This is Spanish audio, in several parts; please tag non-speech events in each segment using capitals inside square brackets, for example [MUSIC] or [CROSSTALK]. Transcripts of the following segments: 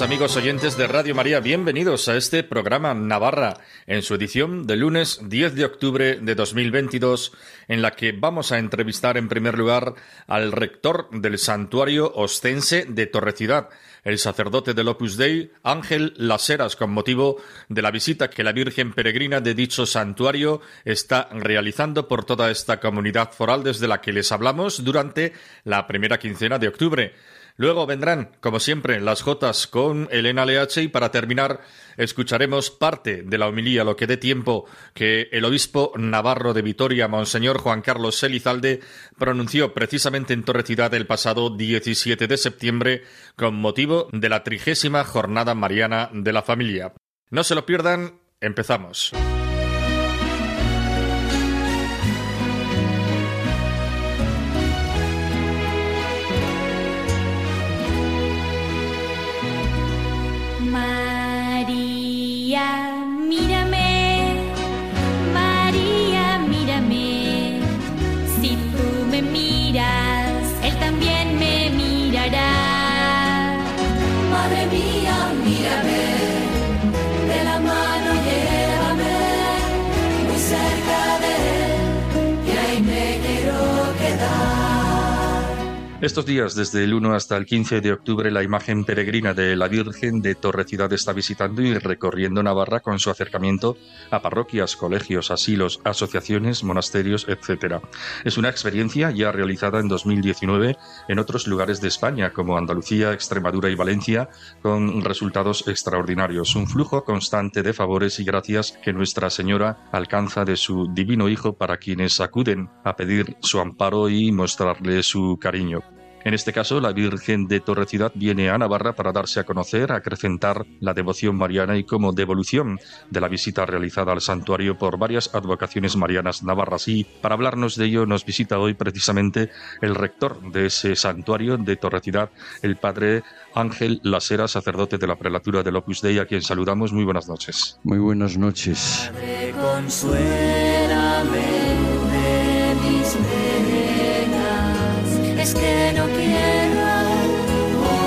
Amigos oyentes de Radio María. Bienvenidos a este programa Navarra, en su edición de lunes 10 de octubre de 2022, en la que vamos a entrevistar en primer lugar al rector del santuario ostense de Torrecidad, el sacerdote del Opus Dei, Ángel Laseras, con motivo de la visita que la Virgen Peregrina de dicho santuario está realizando por toda esta comunidad foral desde la que les hablamos durante la primera quincena de octubre. Luego vendrán, como siempre, las Jotas con Elena Leache y para terminar escucharemos parte de la homilía, lo que dé tiempo, que el obispo navarro de Vitoria, Monseñor Juan Carlos Elizalde, pronunció precisamente en Torrecidad el pasado 17 de septiembre con motivo de la trigésima jornada mariana de la familia. No se lo pierdan, empezamos. María, mírame, María, mírame, si tú me miras, Él también me mirará. Madre mía, mírame, Estos días, desde el 1 hasta el 15 de octubre, la imagen peregrina de la Virgen de Torrecidad está visitando y recorriendo Navarra con su acercamiento a parroquias, colegios, asilos, asociaciones, monasterios, etc. Es una experiencia ya realizada en 2019 en otros lugares de España, como Andalucía, Extremadura y Valencia, con resultados extraordinarios. Un flujo constante de favores y gracias que Nuestra Señora alcanza de su divino Hijo para quienes acuden a pedir su amparo y mostrarle su cariño. En este caso, la Virgen de Torrecidad viene a Navarra para darse a conocer, acrecentar la devoción mariana y como devolución de la visita realizada al santuario por varias advocaciones marianas navarras. Y para hablarnos de ello nos visita hoy precisamente el rector de ese santuario de Torrecidad, el padre Ángel Lasera, sacerdote de la prelatura del Opus Dei, a quien saludamos. Muy buenas noches. Muy buenas noches. Consuélame es que no quiero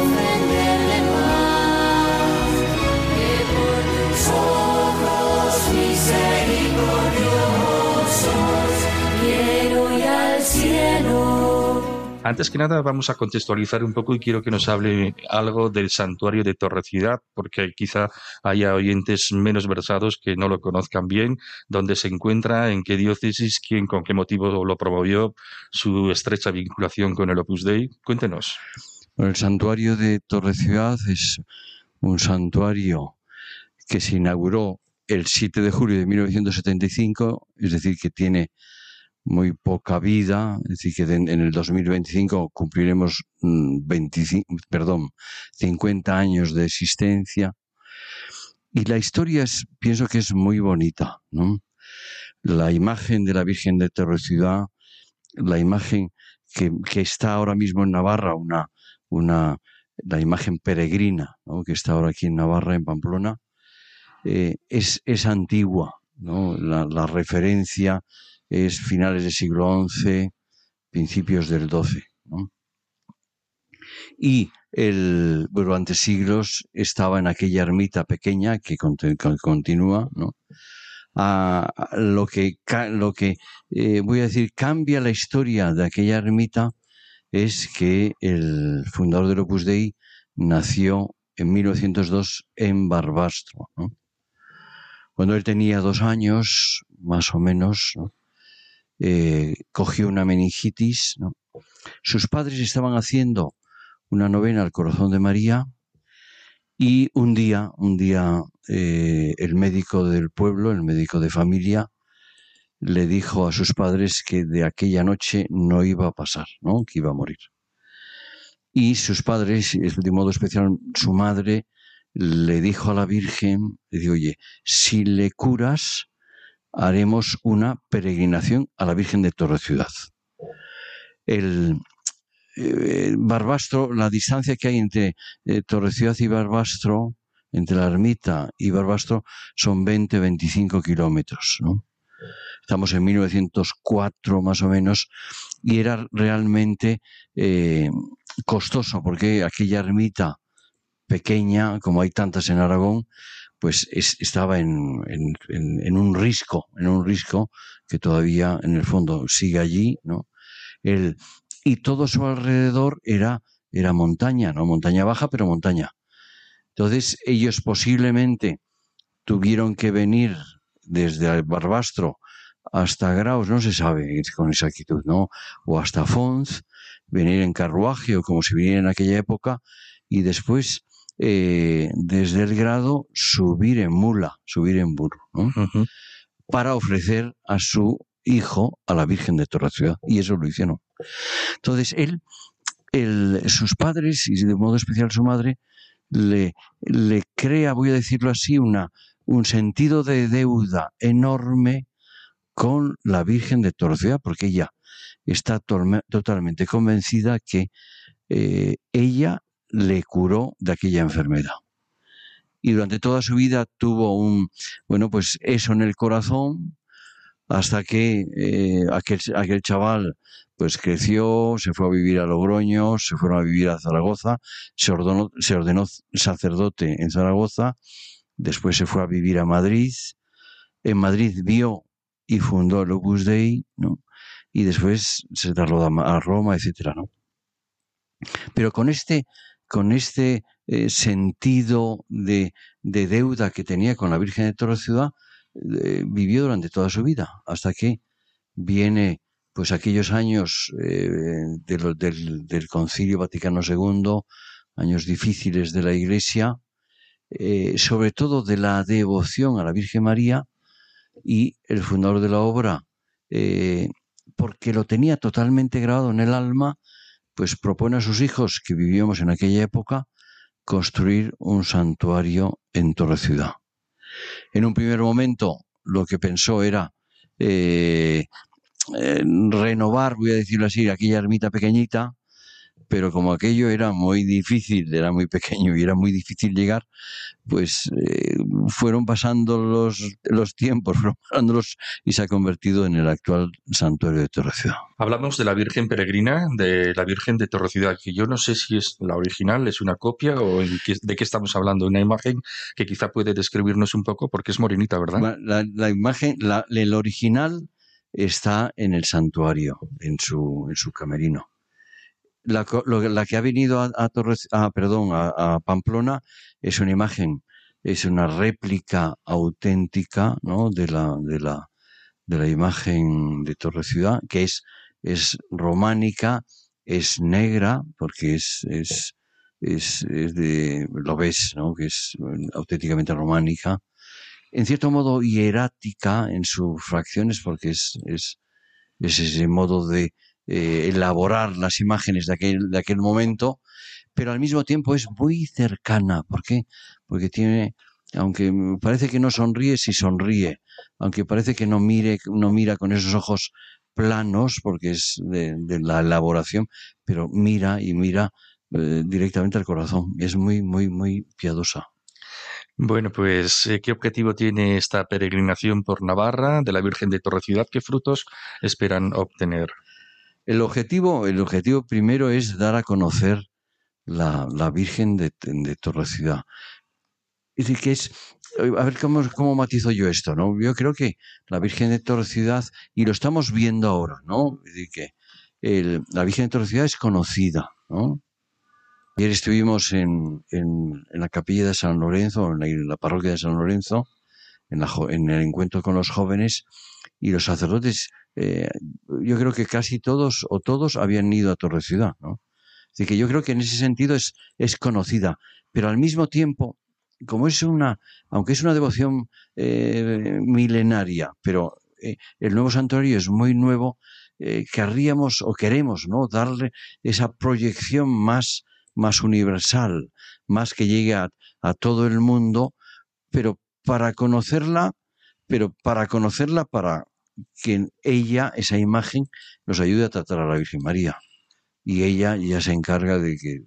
ofenderle más, que por tus ojos misericordiosos quiero ir al cielo. Antes que nada, vamos a contextualizar un poco y quiero que nos hable algo del santuario de Torrecidad, porque quizá haya oyentes menos versados que no lo conozcan bien, dónde se encuentra, en qué diócesis, quién, con qué motivo lo promovió, su estrecha vinculación con el Opus Dei. Cuéntenos. El santuario de Torrecidad es un santuario que se inauguró el 7 de julio de 1975, es decir, que tiene muy poca vida, es decir, que en el 2025 cumpliremos mm, 25, perdón, 50 años de existencia. Y la historia es, pienso que es muy bonita, ¿no? La imagen de la Virgen de Torrecidad, la imagen que, que está ahora mismo en Navarra, una, una, la imagen peregrina, ¿no? que está ahora aquí en Navarra, en Pamplona, eh, es, es antigua, ¿no? La referencia es finales del siglo XI, principios del XII. Y el, durante siglos estaba en aquella ermita pequeña que, continúa, ¿no? Lo que, lo que eh, voy a decir, cambia la historia de aquella ermita es que el fundador del Opus Dei nació en 1902 en Barbastro. ¿no? Cuando él tenía dos años, más o menos, ¿no? Eh, cogió una meningitis. Sus padres estaban haciendo una novena al corazón de María y un día, un día eh, el médico del pueblo, el médico de familia, le dijo a sus padres que de aquella noche no iba a pasar, ¿no? que iba a morir. Y sus padres, de modo especial su madre, le dijo a la Virgen, le dijo, oye, si le curas, haremos una peregrinación a la Virgen de Torre Ciudad. El, eh, Barbastro, la distancia que hay entre eh, Torre Ciudad y Barbastro, entre la ermita y Barbastro, son 20-25 kilómetros. ¿no? Estamos en 1904 más o menos y era realmente eh, costoso porque aquella ermita pequeña, como hay tantas en Aragón, pues es- estaba en, en- en- un risco, en un risco que todavía en el fondo sigue allí, ¿no? El, y todo su alrededor era, era montaña, ¿no? Montaña baja, pero montaña. Entonces ellos posiblemente tuvieron que venir desde el Barbastro hasta Graus, no se sabe con exactitud, ¿no? O hasta Fons, venir en carruaje o como si viniera en aquella época, y después eh, desde el grado subir en mula, subir en burro, para ofrecer a su hijo a la Virgen de Torre Ciudad. Y eso lo hicieron. Entonces, él, él- sus padres, y de modo especial su madre, le, le crea, voy a decirlo así, una, un sentido de deuda enorme con la Virgen de Torre Ciudad, porque ella está totalmente convencida que eh, ella le curó de aquella enfermedad. Y durante toda su vida tuvo un, bueno, pues eso en el corazón, hasta que eh, aquel, aquel chaval pues creció, se fue a vivir a Logroño, se fueron a vivir a Zaragoza, se ordenó, se ordenó sacerdote en Zaragoza, después se fue a vivir a Madrid, en Madrid vio y fundó el Opus Dei, y después se trasladó a Ma- a Roma, etcétera, ¿no? Pero con este, con este eh, sentido de, de deuda que tenía con la Virgen de Torre Ciudad, eh, vivió durante toda su vida, hasta que viene pues aquellos años eh, del, del Concilio Vaticano II, años difíciles de la Iglesia, sobre todo de la devoción a la Virgen María y el fundador de la obra, porque lo tenía totalmente grabado en el alma, pues propone a sus hijos que vivíamos en aquella época construir un santuario en Torre Ciudad. En un primer momento lo que pensó era eh, eh, renovar, voy a decirlo así, aquella ermita pequeñita, pero como aquello era muy difícil, era muy pequeño y era muy difícil llegar, pues eh, fueron pasando los, los tiempos, [LAUGHS] fueron pasándolos y se ha convertido en el actual santuario de Torre Ciudad. Hablamos de la Virgen Peregrina, de la Virgen de Torre Ciudad, que yo no sé si es la original, es una copia o qué- de qué estamos hablando. Una imagen que quizá puede describirnos un poco porque es morenita, ¿verdad? La imagen, la- el original está en el santuario, en su, en su camerino. La, lo- la que ha venido a, a Torres- a, perdón, a, a Pamplona es una imagen, es una réplica auténtica ¿no? de, la, de, la, de la imagen de Torre Ciudad, que es, es románica, es negra, porque es, es, es, es de, lo ves, ¿no? que es eh, auténticamente románica, en cierto modo hierática en sus fracciones, porque es, es, es ese modo de eh, elaborar las imágenes de aquel, de aquel momento, pero al mismo tiempo es muy cercana. ¿Por qué? Porque tiene, aunque parece que no sonríe, sí sonríe, aunque parece que no mire, no mira con esos ojos planos, porque es de, la elaboración, pero mira y mira eh, directamente al corazón. Es muy, muy, muy piadosa. Bueno, pues, eh, ¿qué objetivo tiene esta peregrinación por Navarra de la Virgen de Torre Ciudad? ¿Qué frutos esperan obtener? El objetivo, el objetivo primero es dar a conocer la, Virgen de, de Torre Ciudad. Es decir, que es, a ver cómo, cómo matizo yo esto, ¿no? Yo creo que la Virgen de Torre Ciudad, y lo estamos viendo ahora, ¿no? Es decir, que la Virgen de Torre Ciudad es conocida, ¿no? Ayer estuvimos en, en, la capilla de San Lorenzo, en la, en la parroquia de San Lorenzo, en, la en el encuentro con los jóvenes, y los sacerdotes, eh, yo creo que casi todos o todos habían ido a Torre Ciudad, ¿no? Así que yo creo que en ese sentido es, es conocida, pero al mismo tiempo, como es una, aunque es una devoción eh, milenaria, pero eh, el nuevo santuario es muy nuevo, querríamos o queremos, ¿no? Darle esa proyección más, más universal, más que llegue a, a todo el mundo, pero para conocerla, pero para conocerla, para que ella, esa imagen, nos ayude a tratar a la Virgen María. y ella ya se encarga de que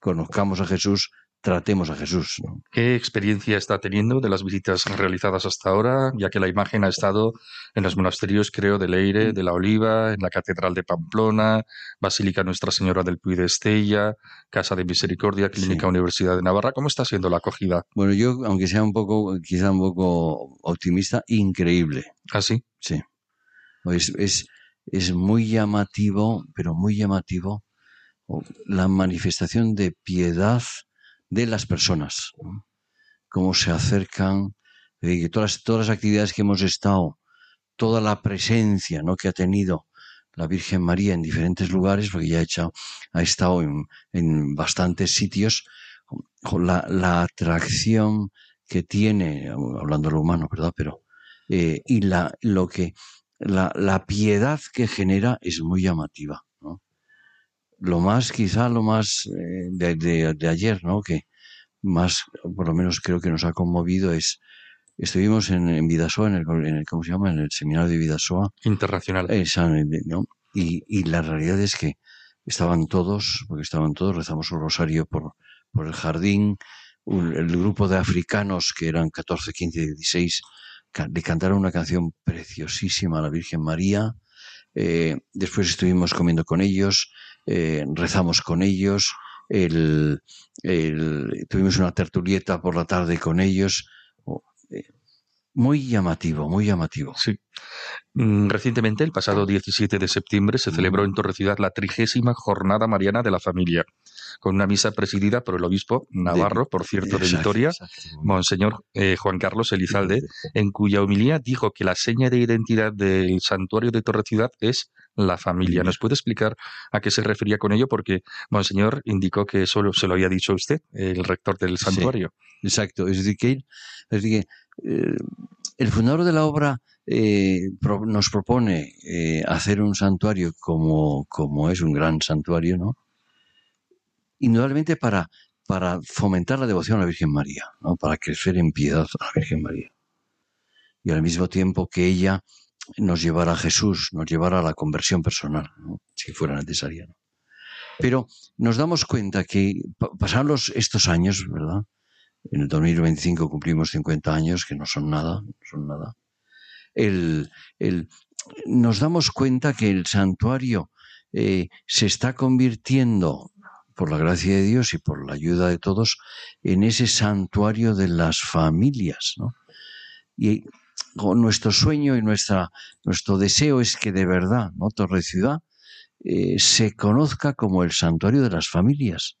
conozcamos a Jesús, tratemos a Jesús. ¿no? ¿Qué experiencia está teniendo de las visitas realizadas hasta ahora? Ya que la imagen ha estado en los monasterios, creo, de Leire, de la Oliva, en la Catedral de Pamplona, Basílica Nuestra Señora del Puy de Estella, Casa de Misericordia, Clínica Sí. Universidad de Navarra. ¿Cómo está siendo la acogida? Bueno, yo, aunque sea un poco, quizá un poco optimista, increíble. ¿Así? Sí. Es, es, es muy llamativo, pero muy llamativo, la manifestación de piedad de las personas. ¿no? Cómo se acercan, todas, todas las actividades que hemos estado, toda la presencia ¿no? que ha tenido la Virgen María en diferentes lugares, porque ya ha, hecho, ha estado en, en bastantes sitios, la, la atracción que tiene, hablando de lo humano, ¿verdad? Pero, eh, y la, lo que, la, la piedad que genera es muy llamativa. Lo más, quizá lo más eh, de, de- de ayer, ¿no? Que más, por lo menos creo que nos ha conmovido es, estuvimos en, en Vidasoa, en el, en el- ¿cómo se llama? En el seminario de Vidasoa, Internacional. eh, ¿no? Y, y la realidad es que estaban todos, porque estaban todos, rezamos un rosario por, por el jardín, un- el grupo de africanos, que eran 14, 15, 16, ca- le cantaron una canción preciosísima a la Virgen María. eh, después estuvimos comiendo con ellos, eh, rezamos con ellos, el- el- tuvimos una tertulieta por la tarde con ellos. oh, eh, muy llamativo, muy llamativo. Sí. Mm, Recientemente, el pasado 17 de septiembre, se celebró en Torrecidad la trigésima Jornada Mariana de la Familia, con una misa presidida por el obispo Navarro, por cierto, de Vitoria. Monseñor eh, Juan Carlos Elizalde, en cuya homilía dijo que la seña de identidad del santuario de Torrecidad es la familia. ¿Nos puede explicar a qué se refería con ello? Porque Monseñor indicó que eso se lo había dicho usted, el rector del Sí. santuario. Exacto, es decir, que, él- es decir, que, eh, el fundador de la obra eh, pro- nos propone eh, hacer un santuario como, como es un gran santuario, ¿no? Indudablemente para, para fomentar la devoción a la Virgen María, ¿no? Para crecer en piedad a la Virgen María. Y al mismo tiempo que ella nos llevara a Jesús, nos llevara a la conversión personal, si fuera necesaria. Pero nos damos cuenta que pa- pasaron los- estos años, ¿verdad? En el 2025 cumplimos 50 años, que no son nada, no son nada. El, el- nos damos cuenta que el santuario eh, se está convirtiendo, por la gracia de Dios y por la ayuda de todos, en ese santuario de las familias. ¿no? Y nuestro sueño y nuestra, nuestro deseo es que de verdad, ¿no? Torre Ciudad eh, se conozca como el santuario de las familias.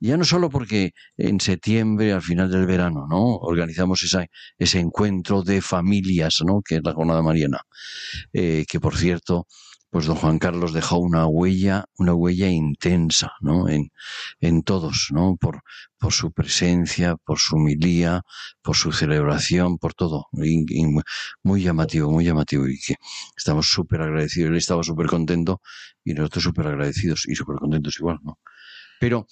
Ya no solo porque en septiembre, al final del verano, ¿no? Organizamos esa- ese encuentro de familias, ¿no? Que es la jornada mariana. Eh, que por cierto, pues don Juan Carlos dejó una huella, una huella intensa, ¿no? En, en todos, ¿no? Por, por su presencia, por su humilía, por su celebración, por todo. Muy llamativo, muy llamativo. Y que estamos súper agradecidos. Él estaba súper contento y nosotros súper agradecidos y súper contentos igual, ¿no? Pero,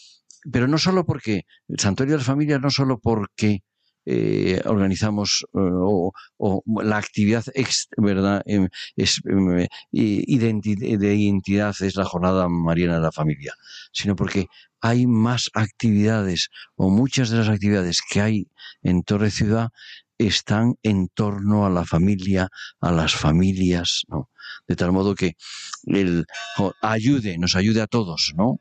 pero no solo porque, el Santuario de las Familias, no solo porque eh, organizamos eh, o, o la actividad ex- ¿verdad? Em, es, em, identi- de identidad es la jornada mariana de la familia, sino porque hay más actividades o muchas de las actividades que hay en Torre Ciudad están en torno a la familia, a las familias, ¿no? De tal modo que el, ayude, nos ayude a todos, ¿no?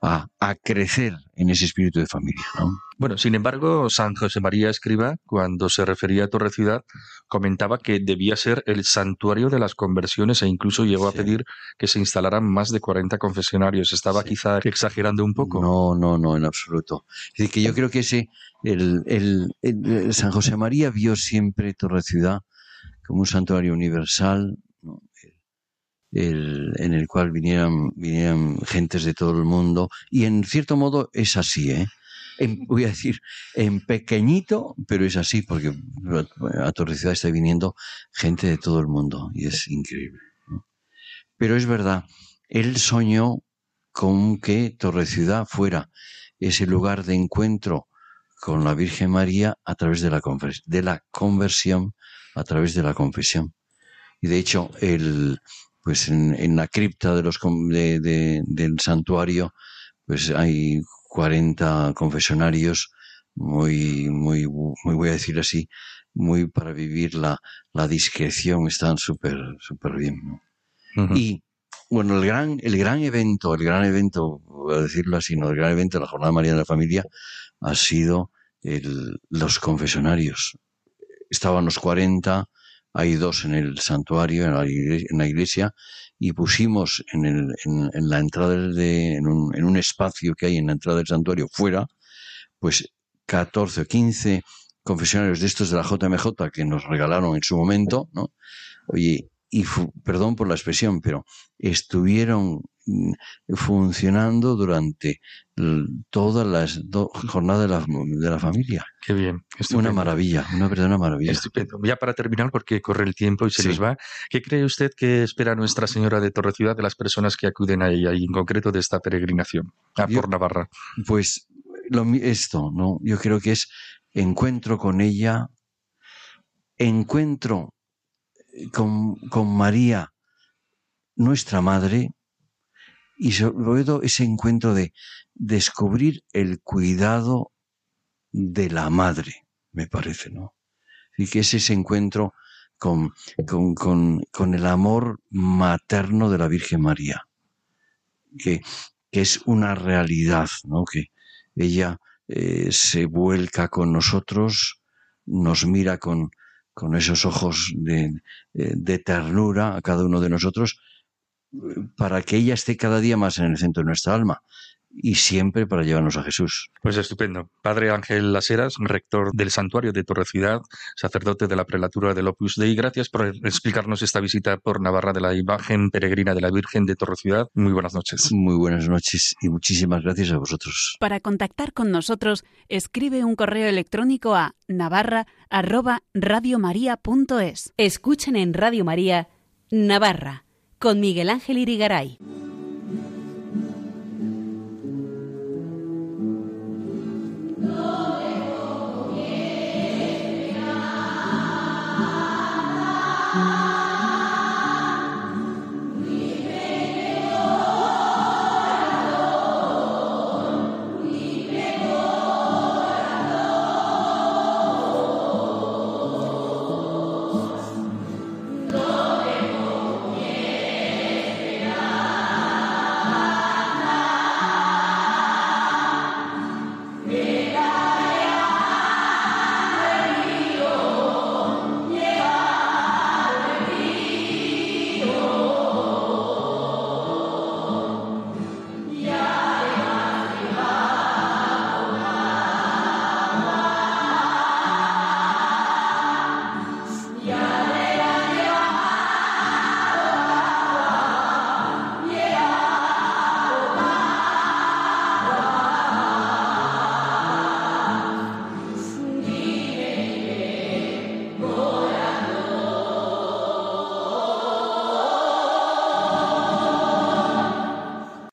A, a crecer en ese espíritu de familia, ¿no? Bueno, sin embargo, San José María Escriba, cuando se refería a Torre Ciudad, comentaba que debía ser el santuario de las conversiones e incluso llegó Sí. a pedir que se instalaran más de 40 confesionarios. Estaba Sí. quizá exagerando un poco. No, no, no, en absoluto. Es decir, que yo creo que ese, el, el- el- San José María vio siempre Torre Ciudad como un santuario universal. En el cual vinieran, vinieran gentes de todo el mundo, y en cierto modo es así, ¿eh? En- [LAUGHS] voy a decir, en pequeñito, pero es así, porque a Torre Ciudad está viniendo gente de todo el mundo, y es increíble. Pero es verdad, él soñó con que Torre Ciudad fuera ese lugar de encuentro con la Virgen María a través de la, de la conversión, a través de la confesión. Y de hecho, el, pues en, en la cripta de los, de- de- del santuario, pues hay 40 confesionarios muy, muy, muy voy a decir así, muy para vivir la, la discreción, están súper, súper bien. Y bueno, el gran, el gran evento, el gran evento, voy a decirlo así, no, el gran evento de la Jornada María de la Familia ha sido el- los confesionarios. Estaban los 40, hay dos en el santuario, en la iglesia, y pusimos en, el, en, la entrada de, en un, en un espacio que hay en la entrada del santuario fuera, pues 14 o 15 confesionarios de estos de la JMJ que nos regalaron en su momento, ¿no? Oye, y perdón por la expresión, pero estuvieron mm, funcionando durante todas las jornadas de la, de la familia. Qué bien. Una maravilla, una verdadera maravilla. Estupendo. Ya para terminar, porque corre el tiempo y se Sí. nos va, ¿qué cree usted que espera Nuestra Señora de Torre Ciudad de las personas que acuden a ella y en concreto de esta peregrinación a Yo- por Navarra? Pues lo, mi- esto, ¿no? Yo creo que es encuentro con ella, encuentro con, con María, nuestra madre, y sobre todo ese encuentro de descubrir el cuidado de la madre, me parece, ¿no? Y que es ese encuentro con, con, con, con el amor materno de la Virgen María, que, que es una realidad, ¿no? Que ella eh, se vuelca con nosotros, nos mira con, con esos ojos de, eh, de ternura a cada uno de nosotros, eh, para que ella esté cada día más en el centro de nuestra alma y siempre para llevarnos a Jesús. Pues estupendo. Padre Ángel Laseras, rector del Santuario de Torre Ciudad, sacerdote de la prelatura del Opus Dei, gracias por explicarnos esta visita por Navarra de la imagen peregrina de la Virgen de Torre Ciudad. Muy buenas noches. Muy buenas noches y muchísimas gracias a vosotros. Para contactar con nosotros, escribe un correo electrónico a navarra@radiomaria.es. Escuchen en Radio María Navarra con Miguel Ángel Irigaray.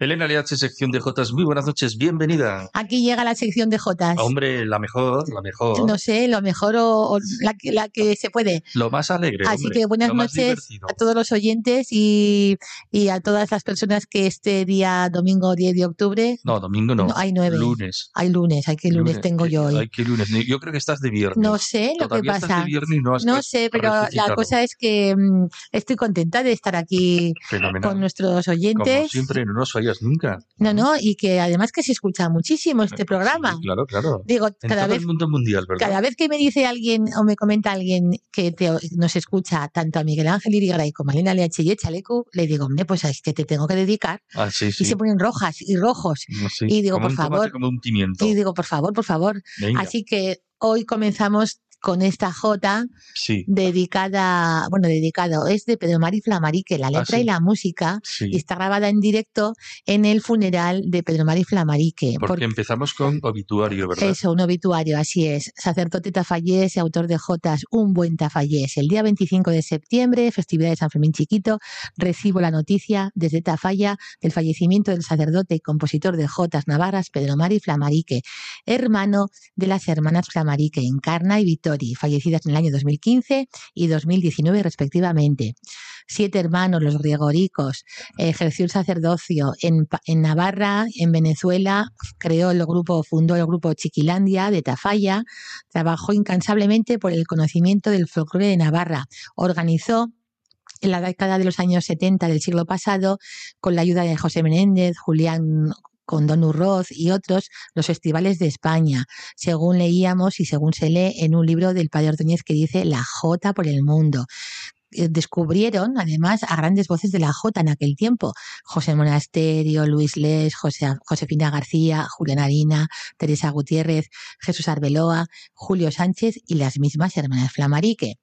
Elena LH, sección de Jotas, muy buenas noches, bienvenida. Aquí llega la sección de Jotas. Hombre, la mejor, la mejor, No sé, lo mejor o, o la, que- la que se puede. lo más alegre. Así hombre, que buenas noches a todos los oyentes y, y a todas las personas que este día domingo 10 de octubre, No, domingo no. No, hay nueve. Lunes. hay lunes, hay que lunes, tengo yo hoy. Ay, qué lunes. Yo creo que estás de viernes. No sé lo que estás pasa. de viernes y no has No res- sé, pero la cosa es que mm, estoy contenta de estar aquí Fenomenal. con nuestros Como oyentes. siempre, no nos fallas nunca. No, no, y que además que se escucha muchísimo este programa. Sí, claro, claro. Digo, En cada todo vez el mundo mundial, ¿verdad? Cada vez que me dice alguien o me comenta alguien que te- nos escucha tanto a Miguel Ángel Irigaray como a Elena LH y Echalecu, le digo, hombre, pues es que te tengo que dedicar. Ah, sí, sí. Y se ponen rojas y rojos. Y digo, como por un favor. como un pimiento. Y digo, por favor, por favor. Venga, Así que hoy comenzamos con esta sí, dedicada, bueno, dedicado, es de Pedro Mari Flamarique, la letra sí. y la música, sí. y está grabada en directo en el funeral de Pedro Mari Flamarique. Porque empezamos con obituario, ¿verdad? Eso, un obituario, así es. Sacerdote Tafallés y autor de Jotas, un buen Tafallés. El día 25 de septiembre, festividad de San Fermín Chiquito, recibo la noticia desde Tafalla del fallecimiento del sacerdote y compositor de Jotas Navarras, Pedro Mari Flamarique, hermano de las hermanas Flamarique, Encarna y Fallecidas en el año 2015 y 2019 respectivamente. Siete hermanos, los Gregoricos, ejerció el sacerdocio en, en Navarra, en Venezuela, creó el grupo, fundó el grupo Chiquilandia de Tafalla, trabajó incansablemente por el conocimiento del folclore de Navarra, organizó en la década de los años 70 del siglo pasado, con la ayuda de José Menéndez, Julián con Urroz y otros, los festivales de España, según leíamos y según se lee en un libro del padre Ordóñez que dice La Jota por el mundo. Eh, Descubrieron además a grandes voces de la Jota en aquel tiempo, José Monasterio, Luis Les, José, Josefina García, Julián Harina, Teresa Gutiérrez, Jesús Arbeloa, Julio Sánchez y las mismas hermanas Flamarique.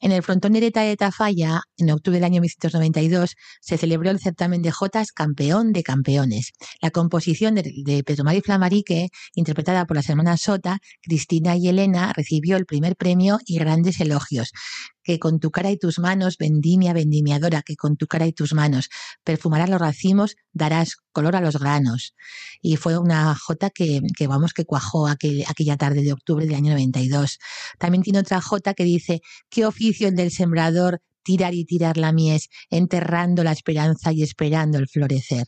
En el frontón de Ereta de Tafalla, en octubre del año 1992, se celebró el certamen de Jotas Campeón de Campeones. La composición de, de Pedro Mari Flamarique, interpretada por las hermanas Sota, Cristina y Elena, recibió el primer premio y grandes elogios. Que con tu cara y tus manos, vendimia, vendimiadora, que con tu cara y tus manos perfumarás los racimos, darás color a los granos. Y fue una jota que, vamos, que cuajó aquel- aquella tarde de octubre del año 92. También tiene otra jota que dice, qué oficio el del sembrador, tirar y tirar la mies, enterrando la esperanza y esperando el florecer.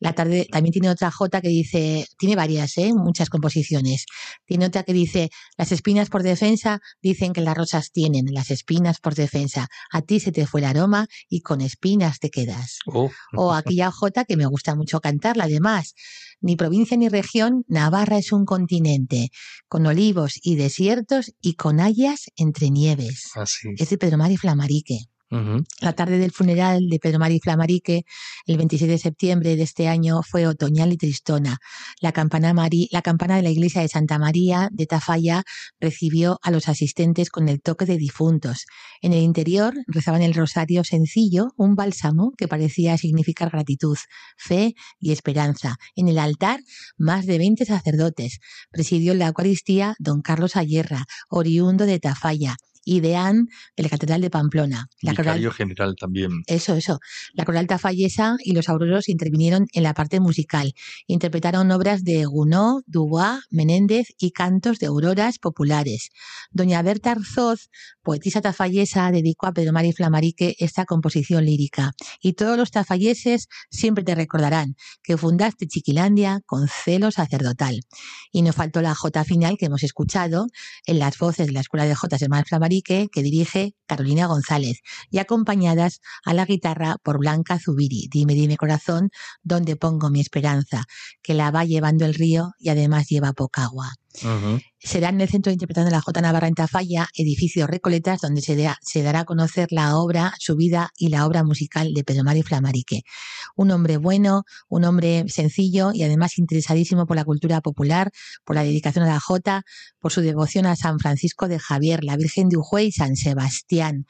La tarde también tiene otra jota que dice, tiene varias, ¿eh? muchas composiciones. Tiene otra que dice, las espinas por defensa dicen que las rosas tienen las espinas por defensa. A ti se te fue el aroma y con espinas te quedas. Oh, O aquella jota que me gusta mucho cantarla, además. Ni provincia ni región, Navarra es un continente, con olivos y desiertos y con hayas entre nieves. así. Es de Pedro Mari Flamarique. La tarde del funeral de Pedro Mari Flamarique, el 26 de septiembre de este año, fue otoñal y tristona. La campana, la campana de la iglesia de Santa María de Tafalla recibió a los asistentes con el toque de difuntos. En el interior rezaban el rosario sencillo, un bálsamo que parecía significar gratitud, fe y esperanza. En el altar, más de 20 sacerdotes. Presidió la Eucaristía don Carlos Ayerra, oriundo de Tafalla, y deán de la Catedral de Pamplona. La coral- Vicario general también. eso, eso. La coral tafallesa y los auroros intervinieron en la parte musical. Interpretaron obras de Gounod, Dubois, Menéndez y cantos de auroras populares. Doña Berta Arzoz, poetisa tafallesa, dedicó a Pedro Mari Flamarique esta composición lírica. Y todos los tafalleses siempre te recordarán que fundaste Chiquilandia con celo sacerdotal. Y no faltó la jota final que hemos escuchado en las voces de la Escuela de Jotas de Mar Flamarique que dirige Carolina González y acompañadas a la guitarra por Blanca Zubiri. Dime, dime corazón, ¿dónde pongo mi esperanza? Que la va llevando el río y además lleva poca agua. Será en el Centro de Interpretación de la J. Navarra en Tafalla, edificio Recoletas, donde se, dará a conocer la obra, su vida y la obra musical de Pedro Mari Flamarique. Un hombre bueno, un hombre sencillo y además interesadísimo por la cultura popular, por la dedicación a la Jota, por su devoción a San Francisco de Javier, la Virgen de Ujue y San Sebastián.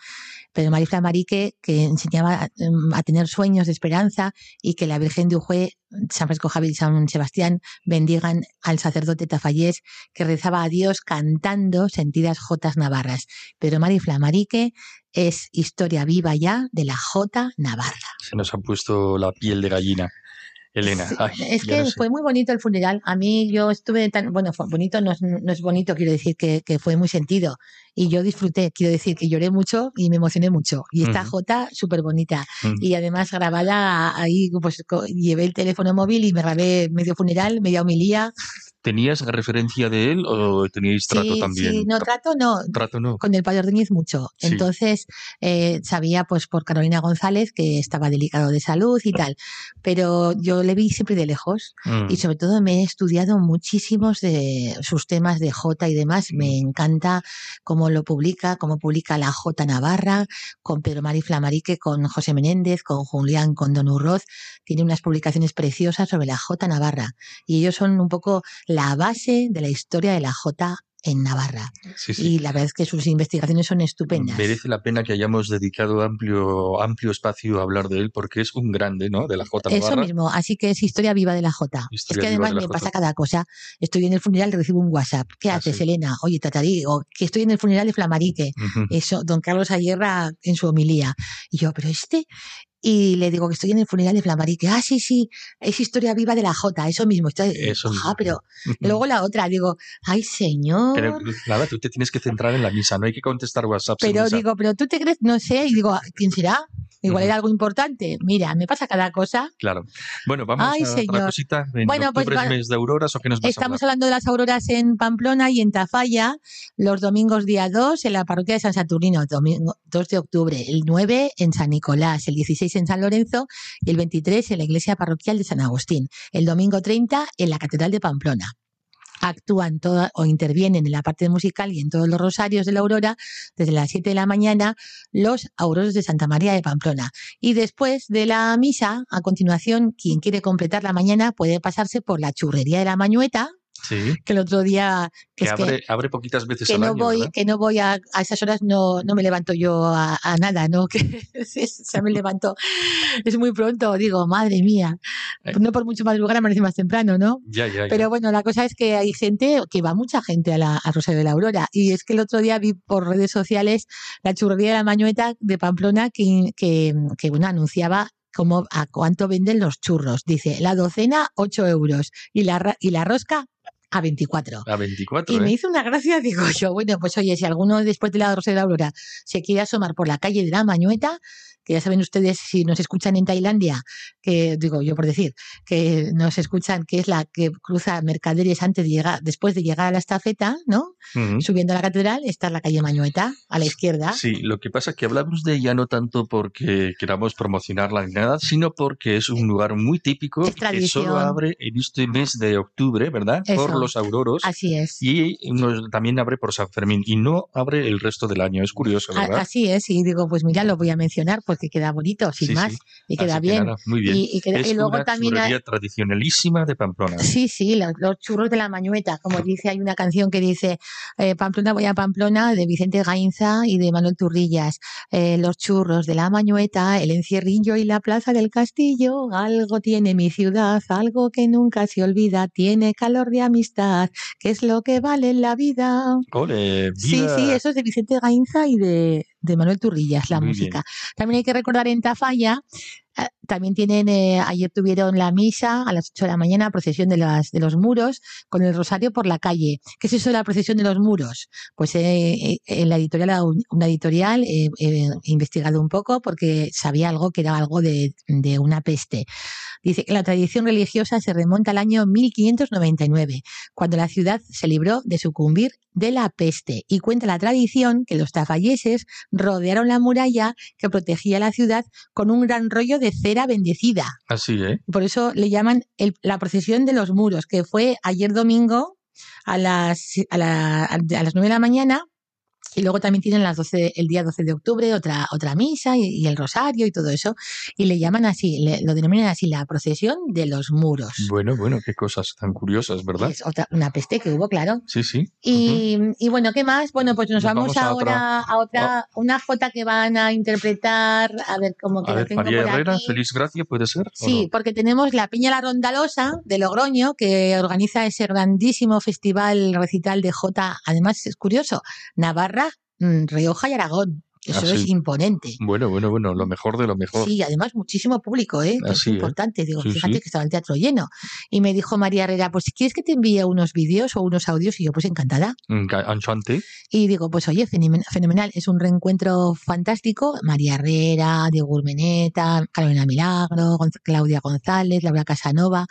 Pedro Mari Flamarique, que enseñaba mm, a tener sueños de esperanza y que la Virgen de Ujue, San Francisco Javier y San Sebastián bendigan al sacerdote tafallés que rezaba a Dios cantando sentidas jotas navarras. Pedro Mari Flamarique es historia viva ya de la jota navarra. Se nos ha puesto la piel de gallina. Elena, ay, es que no sé. fue muy bonito el funeral. A mí yo estuve tan, bueno, fue bonito no es, no es bonito, quiero decir que, que fue muy sentido. Y yo disfruté, quiero decir que lloré mucho y me emocioné mucho. Y esta Ujú. jota súper bonita. Ujú. Y además grabada ahí, pues llevé el teléfono móvil y me grabé medio funeral, media homilía. ¿Tenías referencia de él o teníais trato sí, también? sí, no, trato no. Trato no. con el padre Ordóñez mucho. Sí. Entonces, eh, sabía pues por Carolina González que estaba delicado de salud y tal. Pero yo le vi siempre de lejos Mm. y sobre todo me he estudiado muchísimos de sus temas de J y demás. Me encanta cómo lo publica, cómo publica la J Navarra, con Pedro Mari Flamarique, con José Menéndez, con Julián, con Don Urroz. Tiene unas publicaciones preciosas sobre la J Navarra. Y ellos son un poco la base de la historia de la J en Navarra. Sí, sí. Y la verdad es que sus investigaciones son estupendas. Merece la pena que hayamos dedicado amplio, amplio espacio a hablar de él porque es un grande, ¿no? De la J Eso mismo, así que es historia viva de la J. Es que además de la me pasa cada cosa. Estoy en el funeral y recibo un WhatsApp. ¿Qué Ah, haces, sí. Elena? Oye, Tatarí, o que estoy en el funeral de Flamarique. Eso, don Carlos Ayerra en su homilía. Y yo, pero este, y le digo que estoy en el funeral de Flamarique. Ah, sí, sí, es historia viva de la Jota, eso mismo. Estoy, Eso mismo. Ah, pero [LAUGHS] luego la otra, digo, ay, señor. Pero nada, tú te tienes que centrar en la misa, no hay que contestar WhatsApp. Pero misa. digo, pero tú te crees, no sé, y digo, ¿quién será? Igual era algo importante. Mira, me pasa cada cosa. Claro. Bueno, vamos Ay, a otra señor. cosita. En Bueno, pues mes de auroras o qué nos Estamos hablando de las auroras en Pamplona y en Tafalla, los domingos día 2 en la parroquia de San Saturnino, domingo 2 de octubre, el 9 en San Nicolás, el 16 en San Lorenzo y el 23 en la iglesia parroquial de San Agustín, el domingo 30 en la Catedral de Pamplona. Actúan toda, o intervienen en la parte musical y en todos los rosarios de la aurora desde las 7 de la mañana los auroros de Santa María de Pamplona. Y después de la misa, a continuación, quien quiere completar la mañana puede pasarse por la churrería de la Mañueta, Sí, que el otro día que que que- abre, abre poquitas veces que al no año, voy ¿verdad? que no voy a, a esas horas no, no me levanto yo a, a nada no [LAUGHS] que se me levanto es muy pronto digo madre mía Eh. no por mucho madrugar amanece más temprano no Ya, ya, ya. pero bueno la cosa es que hay gente que va mucha gente a la al Rosario de la Aurora. Y es que el otro día vi por redes sociales la churrería de la Mañueta de Pamplona que, que, que bueno anunciaba como a cuánto venden los churros. Dice la docena 8 euros y la y la rosca a 24 a 24, y ¿eh? me hizo una gracia, [LAUGHS] digo yo, bueno, pues oye, si alguno después de la Rosa de la Aurora se quiere asomar por la calle de la Mañueta, que ya saben ustedes si nos escuchan en Tailandia, que digo yo por decir, que nos escuchan, que es la que cruza Mercaderes antes de llegar, después de llegar a la estafeta, ¿no? Subiendo a la catedral, está la calle Mañueta, a la izquierda. Sí, lo que pasa es que hablamos de ella no tanto porque queramos promocionarla ni nada, sino porque es un lugar muy típico Es que solo abre en este mes de octubre, ¿verdad? Por los auroros. Así es. Y nos- también abre por San Fermín y no abre el resto del año. Es curioso, A- ¿verdad? Así es, y digo, pues mira, lo voy a mencionar porque queda bonito, sin Sí, más, sí. y queda Así que bien. nada, muy bien. Y, y queda- es y luego una también hay- tradicionalísima de Pamplona. Sí, sí, los, los churros de la Mañueta, como dice, hay una canción que dice eh, Pamplona voy a Pamplona de Vicente Gainza y de Manuel Turrillas. Eh, los churros de la Mañueta, el encierrillo y la plaza del castillo, algo tiene mi ciudad, algo que nunca se olvida, tiene calor de amistad, que es lo que vale en la vida. Ole, Sí, viva. sí, eso es de Vicente Gainza y de, de Manuel Turrillas, la Muy música. También hay que recordar en Tafalla, también tienen, eh, ayer tuvieron la misa a las 8 de la mañana, procesión de, los muros, con el rosario por la calle. ¿Qué es eso de la procesión de los muros? Pues eh, eh, en la editorial, una editorial, eh, eh, he investigado un poco porque sabía algo que era algo de, una peste. Dice que la tradición religiosa se remonta al año 1599, cuando la ciudad se libró de sucumbir de la peste. Y cuenta la tradición que los tafalleses rodearon la muralla que protegía la ciudad con un gran rollo de cera bendecida. Así, ¿eh? Por eso le llaman el- la procesión de los muros, que fue ayer domingo a las, a, la- a las 9 de la mañana. Y luego también tienen las 12, el día 12 de octubre otra, otra misa y, y el rosario y todo eso. Y le llaman así, le- lo denominan así la procesión de los muros. Bueno, bueno, qué cosas tan curiosas, ¿verdad? Es otra, una peste que hubo, claro. Sí, sí. Y, y bueno, ¿qué más? Bueno, pues nos, Nos vamos, vamos a ahora a otra, una jota que van a interpretar, a ver cómo que A la ver, tengo María por Herrera, aquí. Feliz Gracia, ¿puede ser? Sí, no? porque tenemos la Peña La Rondalosa de Logroño, que organiza ese grandísimo festival recital de Jota. Además, es curioso, Navarra, Rioja y Aragón. Eso Ah, es sí. imponente. Bueno, bueno, bueno, lo mejor de lo mejor. Sí, además muchísimo público, ¿eh? Así, es ¿eh? importante. Digo, Sí, fíjate sí. que estaba el teatro lleno. Y me dijo María Herrera, pues si quieres que te envíe unos vídeos o unos audios, y yo, pues encantada. Ca- Enchanté. Y digo, pues oye, fenomen- fenomenal, es un reencuentro fantástico. María Herrera, Diego Urmeneta, Carolina Milagro, Gonz- Claudia González, Laura Casanova.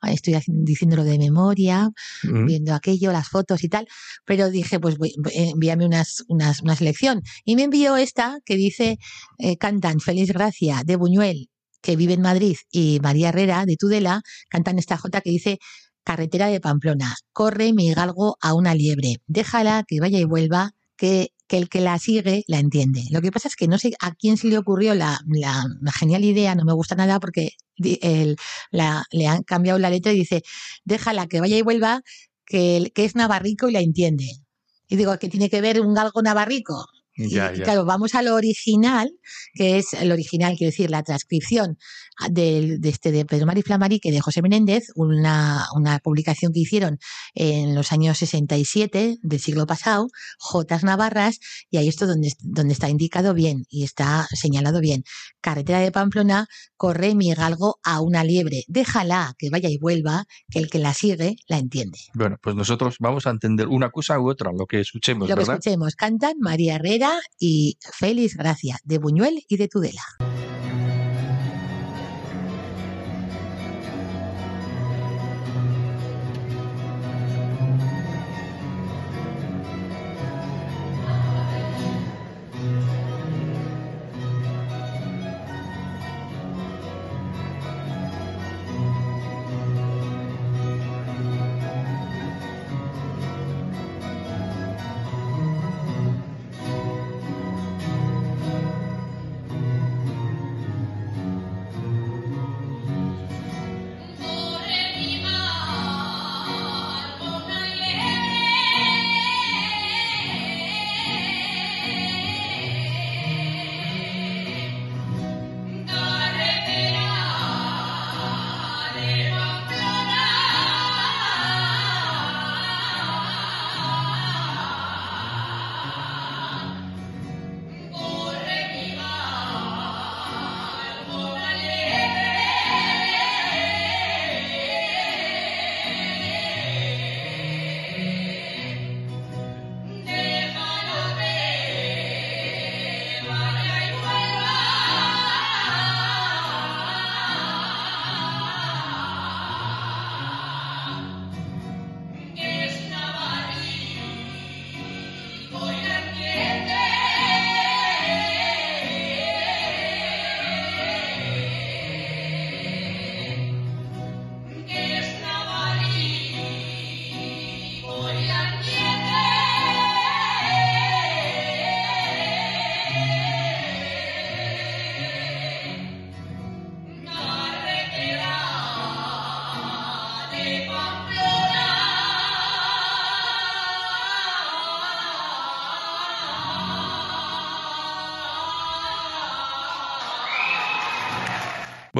Ah, Estoy diciéndolo de memoria, viendo aquello, las fotos y tal. Pero dije, pues voy- envíame unas, unas, una selección. Y me envió esta que dice, eh, cantan Feliz Gracia de Buñuel, que vive en Madrid, y María Herrera de Tudela, cantan esta jota que dice Carretera de Pamplona, corre mi galgo a una liebre, déjala que vaya y vuelva, que, que el que la sigue la entiende. Lo que pasa es que no sé a quién se le ocurrió la, la- genial idea, no me gusta nada porque el- la- le han cambiado la letra y dice, déjala que vaya y vuelva, que, que es navarrico y la entiende. Y digo, ¿qué tiene que ver un galgo navarrico? Y, Ya, y ya. claro, vamos a lo original, que es el original, quiero decir, la transcripción del- de, este de Pedro Mari Flamari, que de José Menéndez, una, una publicación que hicieron en los años 67 del siglo pasado, Jotas Navarras, y ahí esto donde, donde está indicado bien y está señalado bien. Carretera de Pamplona, corre mi galgo a una liebre. Déjala que vaya y vuelva, que el que la sigue la entiende. Bueno, pues nosotros vamos a entender una cosa u otra, lo que escuchemos, Lo que escuchemos, cantan María Herrera y Félix Gracia, de Buñuel y de Tudela.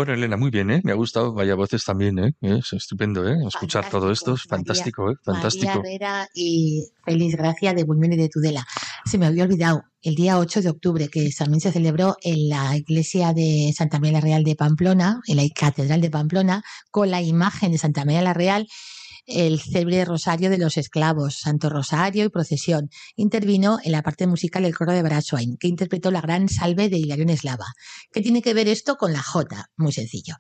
Bueno, Elena, muy bien, ¿eh? Me ha gustado, vaya voces también, ¿eh? Es estupendo, ¿eh? Escuchar todo esto es fantástico, ¿eh? María Fantástico. Herrera y Félix Gracia de Buñuel y de Tudela. Se me había olvidado, el día 8 de octubre, que también se celebró en la iglesia de Santa María la Real de Pamplona, en la catedral de Pamplona, con la imagen de Santa María la Real, el célebre Rosario de los Esclavos, Santo Rosario y procesión. Intervino en la parte musical el coro de Brasswain, que interpretó la gran salve de Hilarión Eslava. ¿Qué tiene que ver esto con la Jota? Muy sencillo.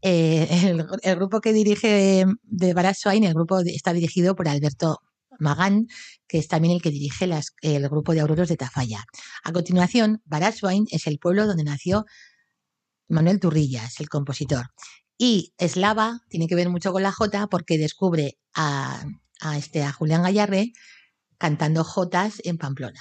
Eh, [LAUGHS] el, grupo que dirige de Brasswain, el grupo está dirigido por Alberto Magán, que es también el que dirige el grupo de auroros de Tafalla. A continuación, Baraswain es el pueblo donde nació Manuel Turrillas, el compositor. Y Eslava tiene que ver mucho con la Jota porque descubre a, a este, a Julián Gallarre cantando Jotas en Pamplona,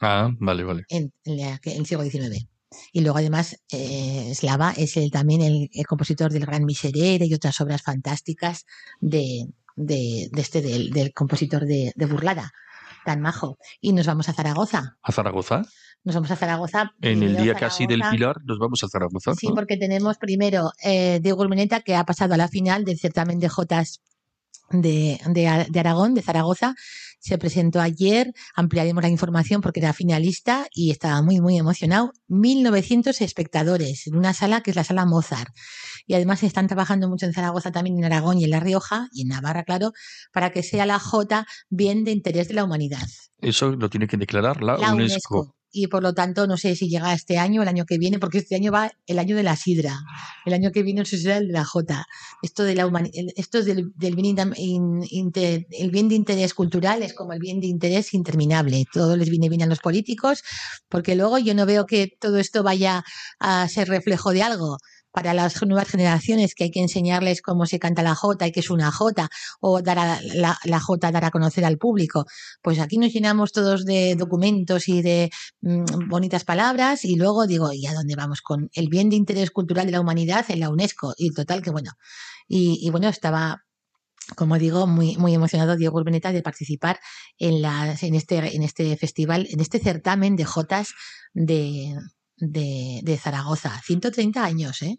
Ah, vale, vale. en, en la- en el siglo XIX. Y luego además eh, Eslava es el, también el, el compositor del Gran Miserere y otras obras fantásticas de, de, de este, del, del compositor de, de Burlada, tan majo. Y nos vamos a Zaragoza. ¿A Zaragoza? Nos vamos a Zaragoza. En el día casi del. Pilar nos vamos a Zaragoza. Sí, ¿no? porque tenemos primero eh, Diego Urmeneta, que ha pasado a la final del certamen de Jotas de, de Ar- de Aragón, de Zaragoza. Se presentó ayer, ampliaremos la información porque era finalista y estaba muy, muy emocionado. 1.900 espectadores en una sala que es la sala Mozart. Y además están trabajando mucho en Zaragoza, también en Aragón y en La Rioja y en Navarra, claro, para que sea la Jota bien de interés de la humanidad Eso lo tiene que declarar la, la UNESCO. UNESCO. Y por lo tanto, no sé si llega este año el año que viene, porque este año va el año de la sidra. El año que viene será el de la Jota. Esto, de la esto es del, del bien, bien de interés cultural, es como el bien de interés interminable. Todo les viene bien a los políticos, porque luego yo no veo que todo esto vaya a ser reflejo de algo. Para las nuevas generaciones que hay que enseñarles cómo se canta la jota y qué es una jota, o dar a la, la jota dar a conocer al público. Pues aquí nos llenamos todos de documentos y de mm, bonitas palabras y luego digo, ¿y a dónde vamos? Con el bien de interés cultural de la humanidad en la UNESCO. Y total que bueno. Y, y bueno, estaba como digo, muy, muy emocionado Diego Urbeneta de participar en, las, en, este, en este festival, en este certamen de Jotas de, de, de Zaragoza. 130 años, ¿eh?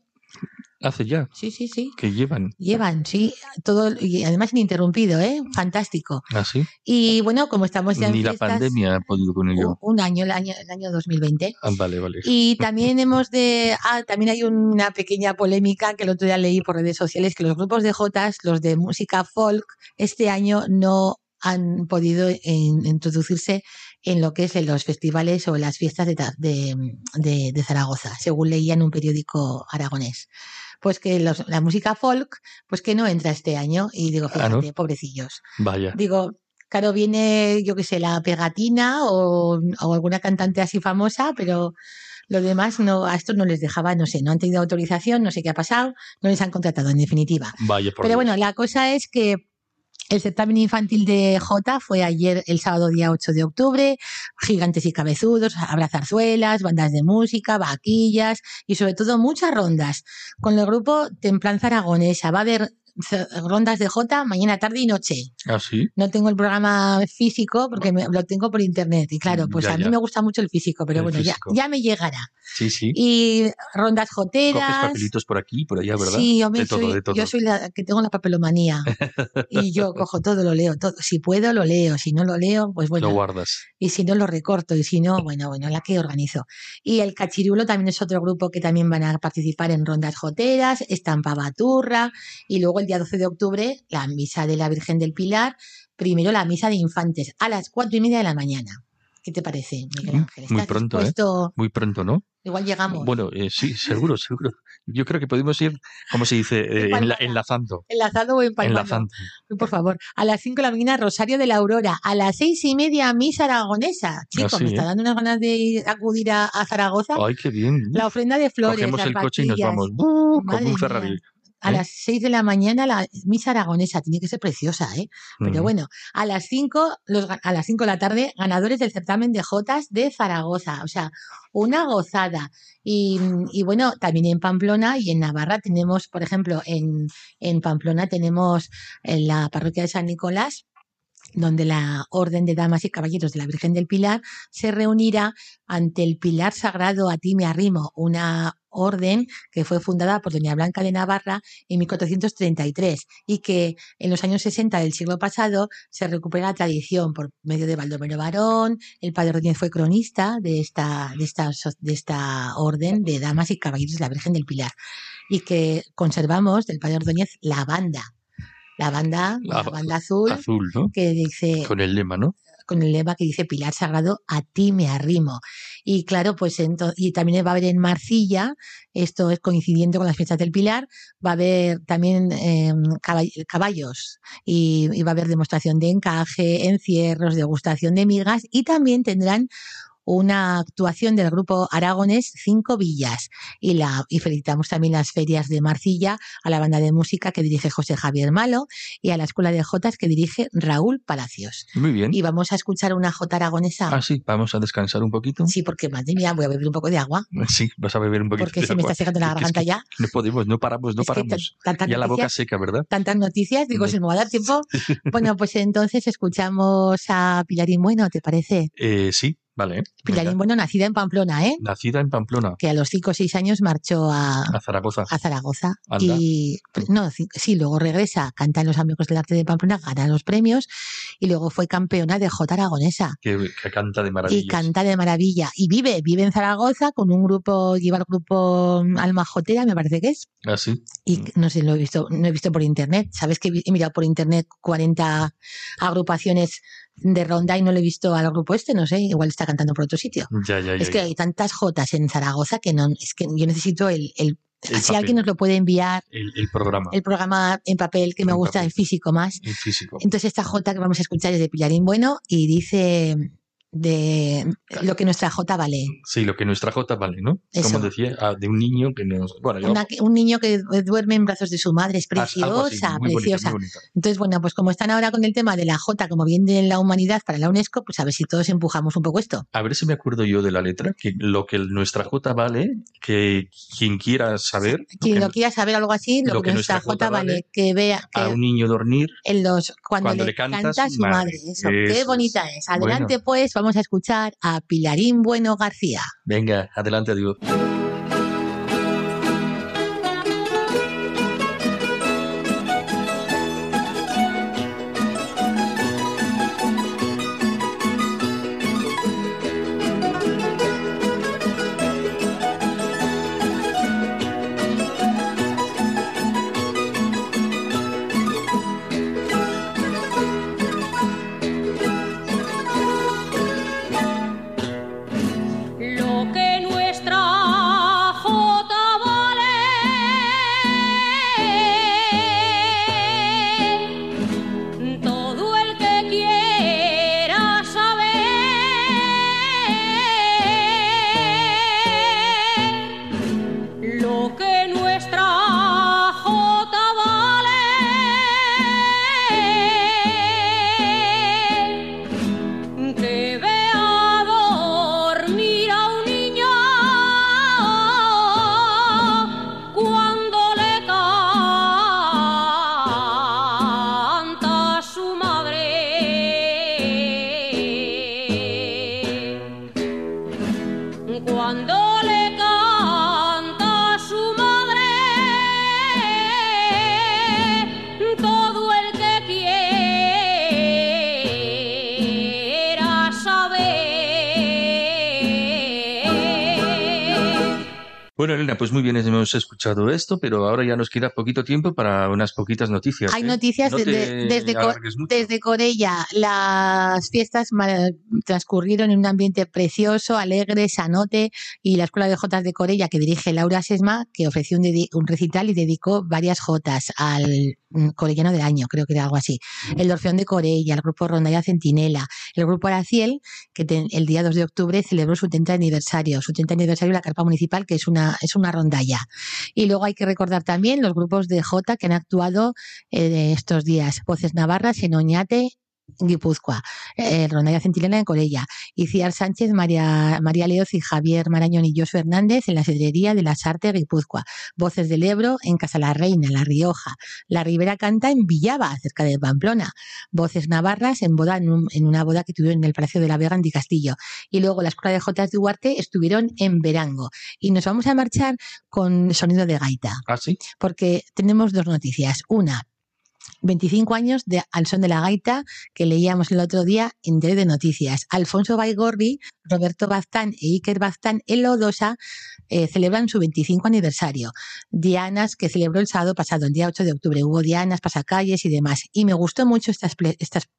Hace ya. Sí, sí, sí. Que llevan. Llevan, sí, todo, y además ininterrumpido, ¿eh? Fantástico. Así. Y bueno, como estamos ya en Ni la pandemia ha podido con ello. un año, el año, el año 2020. Ah, vale, vale. Y también hemos de. Ah, también hay una pequeña polémica que el otro día leí por redes sociales que los grupos de Jotas, los de música folk, este año no han podido introducirse en lo que es en los festivales o en las fiestas de, de, de- de Zaragoza, según leía en un periódico aragonés. Pues que los- la música folk, pues que no entra este año. Y digo, Ah, ¿no? fíjate, pobrecillos. Vaya. Digo, claro, viene, yo qué sé, la pegatina o, o alguna cantante así famosa, pero lo demás no, a estos no les dejaba, no sé, no han tenido autorización, no sé qué ha pasado, no les han contratado en definitiva. Vaya por Pero Dios. bueno, la cosa es que el certamen infantil de J fue ayer, el sábado día 8 de octubre, gigantes y cabezudos, habrá zarzuelas, bandas de música, vaquillas y sobre todo muchas rondas. Con el grupo Templanza Aragonesa va a haber rondas de J mañana, tarde y noche. ¿Ah, sí? No tengo el programa físico porque me- lo tengo por internet. Y claro, pues Ya, a mí ya. me gusta mucho el físico, pero El bueno, ya, físico. ya me llegará. Sí, sí. Y rondas Coges joteras. papelitos por aquí por allá, ¿verdad? Sí, hombre, de todo, soy- de todo. yo soy la que tengo la papelomanía. [LAUGHS] y yo cojo todo, lo leo. Todo. Si puedo, lo leo. Si no lo leo, pues bueno. Lo guardas. Y si no, lo recorto. Y si no, bueno, bueno, la que organizo. Y el Cachirulo también es otro grupo que también van a participar en rondas joteras, Estampa Baturra. Y luego el día 12 de octubre, la misa de la Virgen del Pilar. Primero la misa de infantes a las cuatro y media de la mañana. ¿Qué te parece, Miguel Mm, Ángel? muy ¿Estás pronto, ¿eh? Muy pronto, ¿no? Igual llegamos. Bueno, eh, sí, [LAUGHS] seguro, seguro. Yo creo que podemos ir, como se dice, eh, enla- enlazando. Enlazado o empalmado. Enlazando. Por favor, a las 5 de la mañana Rosario de la Aurora, a las seis y media Misa Aragonesa. Chico, Así, me está ¿eh? dando unas ganas de ir- acudir a, a Zaragoza. Ay, qué bien. La ofrenda de flores, Cogemos el coche y nos vamos. Como un mía. A ¿eh? las 6 de la mañana la misa aragonesa, tiene que ser preciosa, ¿eh? Pero bueno, a las 5 los, a las 5 de la tarde ganadores del certamen de Jotas de Zaragoza, o sea, una gozada. Y, y bueno, también en Pamplona y en Navarra tenemos, por ejemplo, en, en Pamplona tenemos en la parroquia de San Nicolás donde la Orden de Damas y Caballeros de la Virgen del Pilar se reunirá ante el Pilar Sagrado a ti me arrimo, una orden que fue fundada por Doña Blanca de Navarra en 1433 y que en los años 60 del siglo pasado se recupera la tradición por medio de Baldomero Barón, el padre Ordóñez fue cronista de esta, de esta, de esta orden de Damas y Caballeros de la Virgen del Pilar y que conservamos del padre Ordóñez la banda, la banda, La- la banda azul, Azul, ¿no? que dice Con el lema, ¿no? Con el lema que dice Pilar Sagrado, a ti me arrimo. Y claro, pues ento- y también va a haber en Marcilla, esto es coincidiendo con las fiestas del Pilar, va a haber también eh, caball- caballos y, y va a haber demostración de encaje, encierros, degustación de migas y también tendrán una actuación del grupo Aragones Cinco Villas y la y felicitamos también las ferias de Marcilla a la banda de música que dirige José Javier Malo y a la escuela de Jotas que dirige Raúl Palacios. Muy bien. Y vamos a escuchar una jota aragonesa. Ah, sí, vamos a descansar un poquito. Sí, porque madre mía, voy a beber un poco de agua. [LAUGHS] Sí, vas a beber un poquito Porque de se me está secando la Es que garganta ya. No podemos, no paramos, no Es paramos. Ya la boca seca, ¿verdad? Tantas noticias, digo, No. si me va a dar tiempo. [LAUGHS] Bueno, pues entonces escuchamos a Pilarín Bueno, ¿te parece? Eh, sí, vale. Pilarín. Bueno, nacida en Pamplona, ¿eh? Nacida en Pamplona, Que a los 5 o 6 años marchó a, a Zaragoza. a Zaragoza. Anda. Y no, sí, luego regresa, canta en los Amigos del Arte de Pamplona, gana los premios y luego fue campeona de Jota Aragonesa. Que, que canta de maravillas. Y canta de maravilla. Y vive, vive en Zaragoza con un grupo, lleva el grupo Alma Jotera, me parece que es. Ah, sí. Y no sé, lo he visto, no he visto por internet. Sabes que he mirado por internet 40 agrupaciones de ronda y no le he visto al grupo este, no sé, igual está cantando por otro sitio. Ya, ya, ya. Es que hay tantas jotas en Zaragoza que no, es que yo necesito el, el, El si papel. alguien nos lo puede enviar, El, el programa, el programa en papel que me gusta, papel. en físico más. físico. Entonces esta jota que vamos a escuchar es de Pilarín Bueno y dice de lo que nuestra Jota vale. Sí, lo que nuestra Jota vale, ¿no? Eso. Como decía, ah, de un niño que nos... Bueno, yo... Una- un niño que duerme en brazos de su madre es ah, algo así, preciosa, bonito, preciosa. Entonces, bueno, pues como están ahora con el tema de la Jota como bien de la humanidad para la UNESCO, pues a ver si todos empujamos un poco esto. A ver si me acuerdo yo de la letra, que lo que nuestra J vale, que quien quiera saber. Quien que lo quiera saber algo así, lo, lo que, que nuestra Jota Jota vale, vale que vea a que un niño dormir, en los cuando, cuando le le canta a su madre. madre. Eso, qué bonita es. Adelante, Bueno. pues, vamos a escuchar a Pilarín Bueno García. venga, adelante, adiós. Pues muy bien, hemos escuchado esto, pero ahora ya nos queda poquito tiempo para unas poquitas noticias. Hay ¿eh? noticias No de- de- desde, Co- desde Corella. Las fiestas transcurrieron en un ambiente precioso, alegre, sanote, y la Escuela de Jotas de Corella, que dirige Laura Sesma, que ofreció un, un recital y dedicó varias jotas al mm, corellano del año, creo que era algo así. El Orfeón de Corella, el grupo Rondalla Centinela, el grupo Araciel, que el día 2 de octubre celebró su 30 aniversario, su 30 aniversario en la carpa municipal, que es una, es una rondalla. Y luego hay que recordar también los grupos de Jota que han actuado eh, estos días. Voces Navarras en Oñate, Guipúzcoa, eh, Rondalla Centinela en Corella, Iciar Sánchez, María, María Leoz y Javier Marañón y Josu Hernández en la Cedrería de las Artes Guipúzcoa, Voces del Ebro en Casa la Reina, La Rioja, La Ribera Canta en Villaba, cerca de Pamplona, Voces Navarras en boda en, un- en una boda que tuvieron en el Palacio de la Vega en Di Castillo, y luego la Escuela de Jotas de Duarte estuvieron en Verango. Y nos vamos a marchar con sonido de gaita Ah, sí. porque tenemos dos noticias. Una, 25 años de Al son de la gaita que leíamos el otro día en Diario de Noticias. Alfonso Baigorri, Roberto Baztán e Iker Baztán en Lodosa eh, celebran su 25 aniversario. Dianas que celebró el sábado pasado, el día 8 de octubre. Hubo dianas, pasacalles y demás. Y me gustó mucho esta,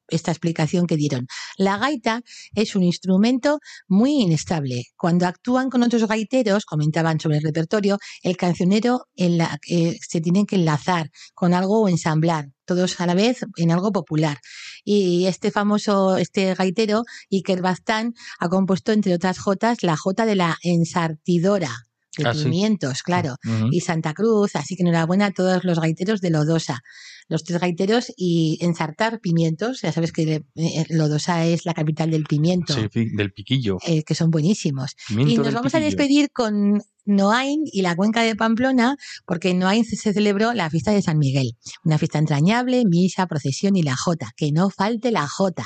esta explicación que dieron. La gaita es un instrumento muy inestable. Cuando actúan con otros gaiteros, comentaban sobre el repertorio, el cancionero en la- eh, se tiene que enlazar con algo o ensamblar, todos a la vez en algo popular. Y este famoso, este gaitero, Iker Baztán, ha compuesto, entre otras jotas, la jota de la ensartidora de Ah, sí. pimientos, claro, y Santa Cruz, así que enhorabuena a todos los gaiteros de Lodosa. Los tres gaiteros y ensartar pimientos, ya sabes que eh, Lodosa es la capital del pimiento, Sí, del piquillo. eh, que son buenísimos. Pimiento Y nos vamos a despedir con Noain y la cuenca de Pamplona, porque en Noain se celebró la fiesta de San Miguel. Una fiesta entrañable, misa, procesión y la jota. Que no falte la jota.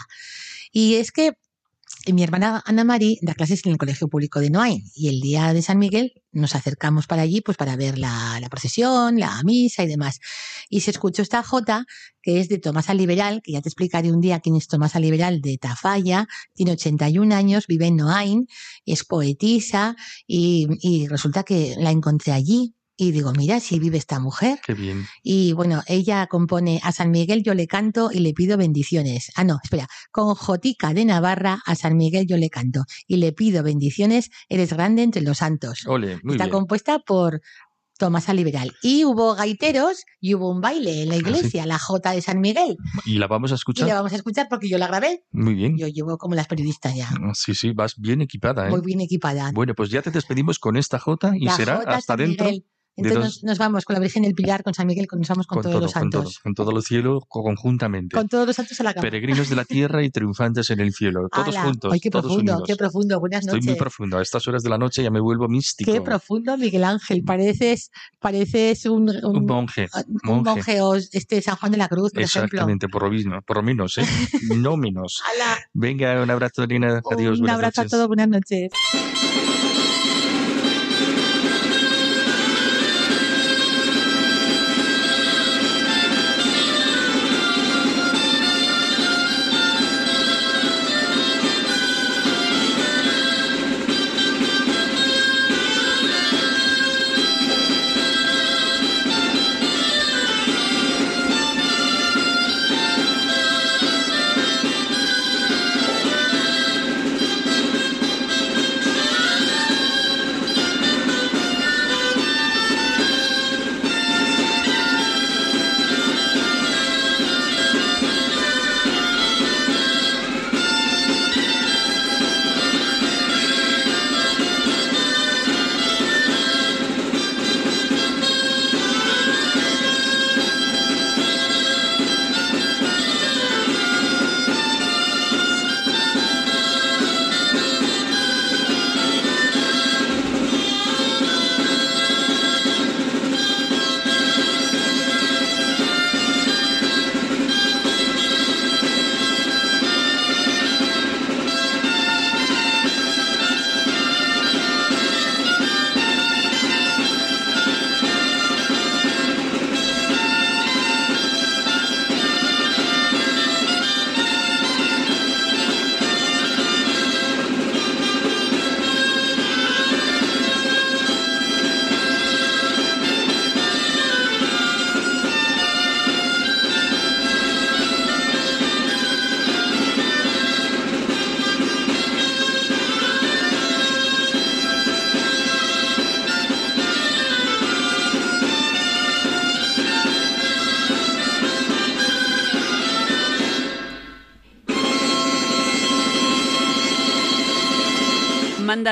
Y es que mi hermana Ana Mari da clases en el Colegio Público de Noain y el día de San Miguel nos acercamos para allí pues para ver la, la procesión, la misa y demás. Y se escuchó esta jota que es de Tomasa Liberal, que ya te explicaré un día quién es Tomasa Liberal de Tafalla, tiene 81 años, vive en Noain, es poetisa y, y resulta que la encontré allí. Y digo, mira, si vive esta mujer. Qué bien. Y bueno, ella compone a San Miguel yo le canto y le pido bendiciones. Ah, no, espera, con Jotica de Navarra a San Miguel yo le canto y le pido bendiciones, eres grande entre los santos. Ole, muy Está bien. compuesta por Tomasa Liberal. Y hubo gaiteros y hubo un baile en la Ah, sí. iglesia, la Jota de San Miguel. ¿Y la vamos a Y escuchar? la vamos a escuchar porque yo la grabé. Muy bien. Yo llevo como las periodistas ya, Sí, sí, vas bien equipada, ¿eh? muy bien equipada. Bueno, pues ya te despedimos con esta jota y la será hasta San dentro Miguel. Entonces nos, vamos con la Virgen del Pilar, con San Miguel, con, nos vamos con, con todos todo, los con todo, santos. con todo el cielo co- conjuntamente. Con todos los santos a la cama. Peregrinos de la tierra y triunfantes en el cielo. [LAUGHS] Todos Ala, juntos, Ay, qué todos profundo, unidos. qué profundo. Buenas Estoy noches. muy profundo. A estas horas de la noche ya me vuelvo místico. Qué profundo, Miguel Ángel. Pareces, pareces un, un, Un monje. un monje. o este San Juan de la Cruz, por ejemplo. Exactamente, por lo, mismo, por lo menos, ¿eh? [LAUGHS] no menos. Ala, Venga, un abrazo, Lina. Adiós. un abrazo noches. a todos, buenas noches.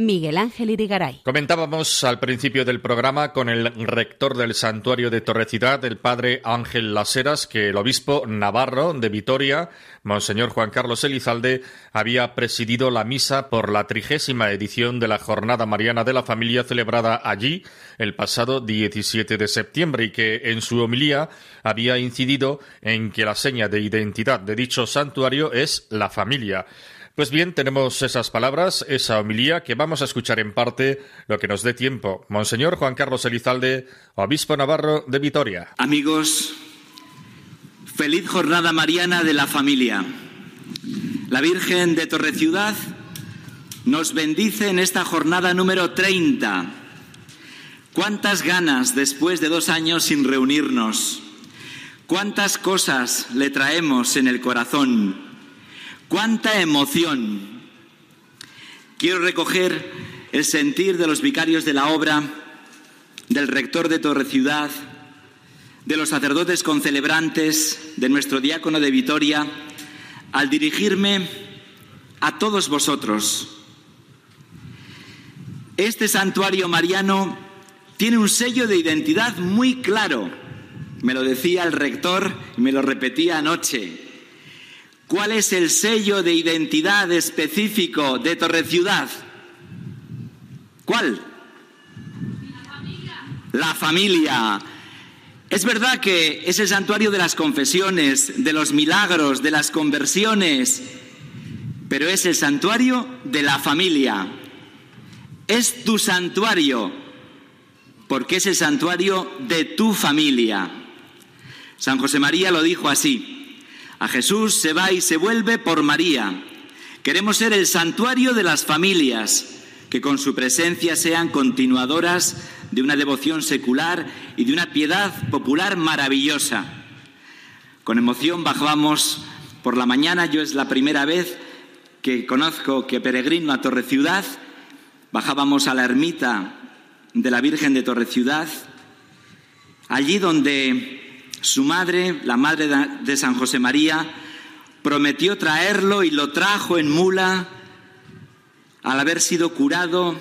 Miguel Ángel Irigaray. Comentábamos al principio del programa con el rector del santuario de Torrecidad, el padre Ángel Laseras, que el obispo navarro de Vitoria, Monseñor Juan Carlos Elizalde, había presidido la misa por la trigésima edición de la Jornada Mariana de la Familia celebrada allí el pasado 17 de septiembre y que en su homilía había incidido en que la seña de identidad de dicho santuario es la familia. Pues bien, tenemos esas palabras, esa homilía que vamos a escuchar en parte lo que nos dé tiempo. Monseñor Juan Carlos Elizalde, obispo navarro de Vitoria. Amigos, feliz jornada mariana de la familia. La Virgen de Torreciudad nos bendice en esta jornada número 30. ¿Cuántas ganas después de dos años sin reunirnos? ¿Cuántas cosas le traemos en el corazón? Cuánta emoción. Quiero recoger el sentir de los vicarios de la obra, del rector de Torre Ciudad, de los sacerdotes concelebrantes, de nuestro diácono de Vitoria, al dirigirme a todos vosotros. Este santuario mariano tiene un sello de identidad muy claro. Me lo decía el rector y me lo repetía anoche. ¿Cuál es el sello de identidad específico de Torreciudad? ¿Cuál? La familia. Es verdad que es el santuario de las confesiones, de los milagros, de las conversiones, pero es el santuario de la familia. Es tu santuario, porque es el santuario de tu familia. San José María lo dijo así. A Jesús se va y se vuelve por María. Queremos ser el santuario de las familias, que con su presencia sean continuadoras de una devoción secular y de una piedad popular maravillosa. Con emoción bajamos por la mañana yo es la primera vez que conozco que peregrino a Torre Ciudad. Bajábamos a la ermita de la Virgen de Torre Ciudad, allí donde su madre, la madre de San José María, prometió traerlo y lo trajo en mula al haber sido curado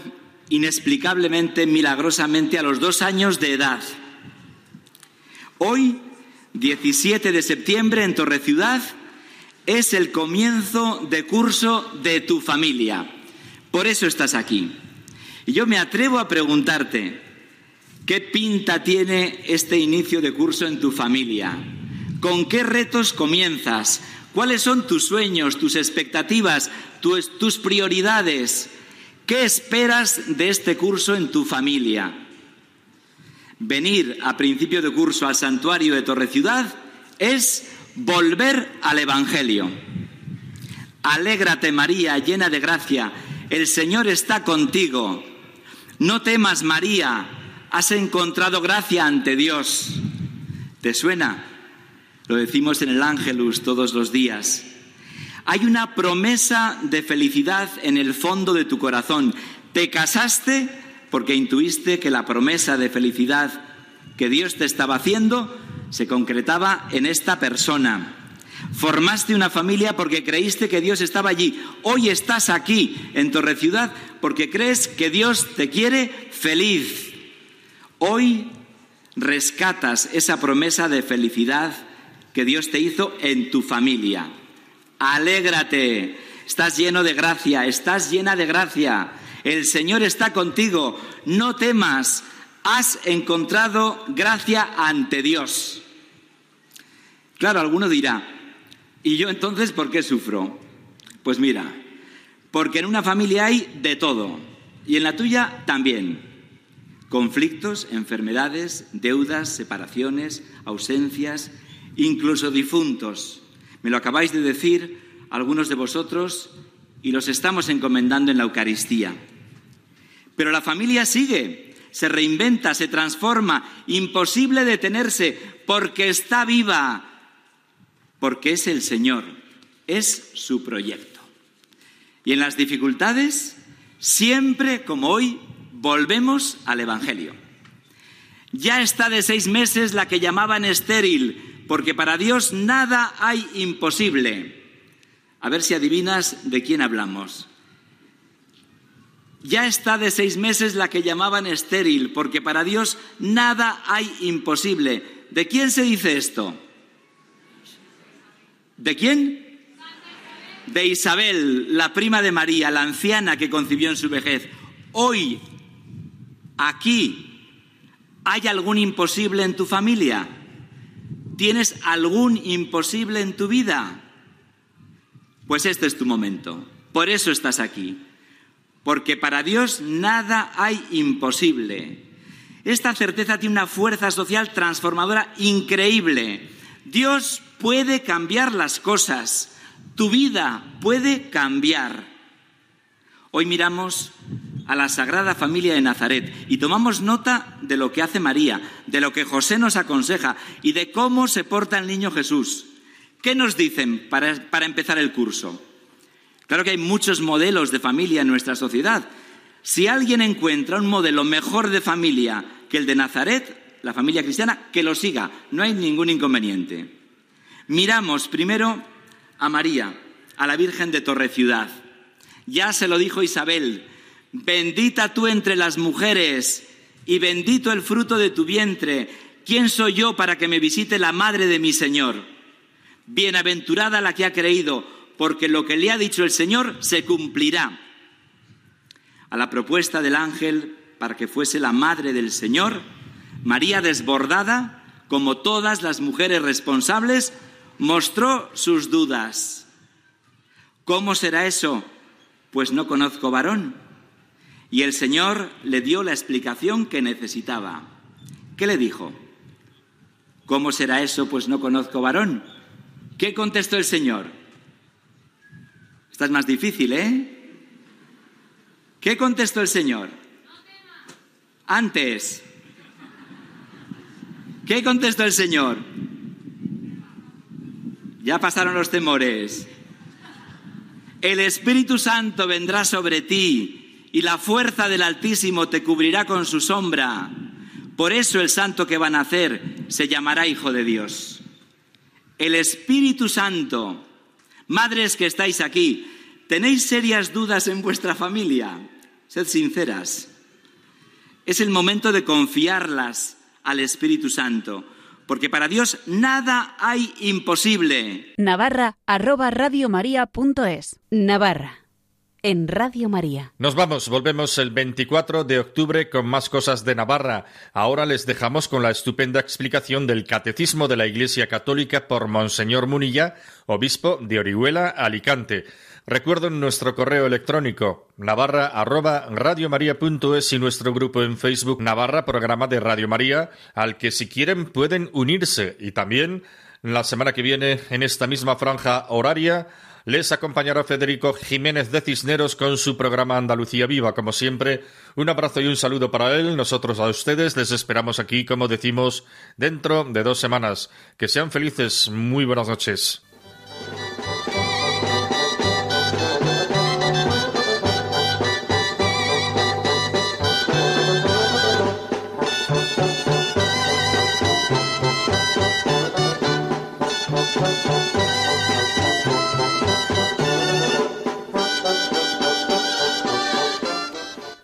inexplicablemente, milagrosamente, a los dos años de edad. Hoy, 17 de septiembre, en Torre Ciudad, es el comienzo de curso de tu familia. Por eso estás aquí. Y yo me atrevo a preguntarte, ¿qué pinta tiene este inicio de curso en tu familia? ¿Con qué retos comienzas? ¿Cuáles son tus sueños, tus expectativas, tus, prioridades? ¿Qué esperas de este curso en tu familia? Venir a principio de curso al santuario de Torre Ciudad es volver al Evangelio. Alégrate María, llena de gracia, el Señor está contigo. No temas María, has encontrado gracia ante Dios. ¿Te suena? Lo decimos en el Ángelus todos los días. Hay una promesa de felicidad en el fondo de tu corazón. Te casaste porque intuiste que la promesa de felicidad que Dios te estaba haciendo se concretaba en esta persona. Formaste una familia porque creíste que Dios estaba allí. Hoy estás aquí en Torre Ciudad porque crees que Dios te quiere feliz. Hoy rescatas esa promesa de felicidad que Dios te hizo en tu familia. Alégrate, estás lleno de gracia, estás llena de gracia. El Señor está contigo, no temas, has encontrado gracia ante Dios. Claro, alguno dirá, ¿y yo entonces por qué sufro? Pues mira, porque en una familia hay de todo, y en la tuya también. Conflictos, enfermedades, deudas, separaciones, ausencias, incluso difuntos. Me lo acabáis de decir algunos de vosotros y los estamos encomendando en la Eucaristía. Pero la familia sigue, se reinventa, se transforma, imposible detenerse, porque está viva, porque es el Señor, es su proyecto. Y en las dificultades, siempre como hoy, volvemos al Evangelio. Ya está de seis meses la que llamaban estéril, porque para Dios nada hay imposible. A ver si adivinas de quién hablamos. Ya está de seis meses la que llamaban estéril, porque para Dios nada hay imposible. ¿De quién se dice esto? ¿De quién? De Isabel, la prima de María, la anciana que concibió en su vejez. Hoy, aquí, ¿hay algún imposible en tu familia? ¿Tienes algún imposible en tu vida? Pues este es tu momento. Por eso estás aquí porque para Dios nada hay imposible. Esta certeza tiene una fuerza social transformadora increíble. Dios puede cambiar las cosas, tu vida puede cambiar. Hoy miramos a la Sagrada Familia de Nazaret y tomamos nota de lo que hace María, de lo que José nos aconseja y de cómo se porta el niño Jesús. ¿Qué nos dicen para, para empezar el curso? Claro que hay muchos modelos de familia en nuestra sociedad. Si alguien encuentra un modelo mejor de familia que el de Nazaret, la familia cristiana, que lo siga, no hay ningún inconveniente. Miramos primero a María, a la Virgen de Torre Ciudad. Ya se lo dijo Isabel, bendita tú entre las mujeres y bendito el fruto de tu vientre. ¿Quién soy yo para que me visite la madre de mi Señor? Bienaventurada la que ha creído porque lo que le ha dicho el Señor se cumplirá. A la propuesta del ángel para que fuese la madre del Señor, María desbordada, como todas las mujeres responsables, mostró sus dudas. ¿Cómo será eso? Pues no conozco varón. Y el Señor le dio la explicación que necesitaba. ¿Qué le dijo? ¿Cómo será eso? Pues no conozco varón. ¿Qué contestó el Señor? Esta es más difícil, ¿eh? ¿Qué contestó el Señor? Antes. ¿Qué contestó el Señor? ya pasaron los temores. El Espíritu Santo vendrá sobre ti y la fuerza del Altísimo te cubrirá con su sombra. Por eso el santo que van a nacer se llamará Hijo de Dios. El Espíritu Santo, madres que estáis aquí, ¿tenéis serias dudas en vuestra familia? Sed sinceras. Es el momento de confiarlas al Espíritu Santo, porque para Dios nada hay imposible. Navarra arroba radiomaria.es. Navarra en Radio María. Nos vamos, volvemos el 24 de octubre con más cosas de Navarra. Ahora les dejamos con la estupenda explicación del Catecismo de la Iglesia Católica por Monseñor Munilla, obispo de Orihuela, Alicante. Recuerden nuestro correo electrónico navarra arroba radiomaria.es y nuestro grupo en Facebook Navarra Programa de Radio María, al que si quieren pueden unirse y también la semana que viene en esta misma franja horaria les acompañará Federico Jiménez de Cisneros con su programa Andalucía Viva. Como siempre, un abrazo y un saludo para él. Nosotros a ustedes les esperamos aquí, como decimos, dentro de dos semanas. Que sean felices. Muy buenas noches.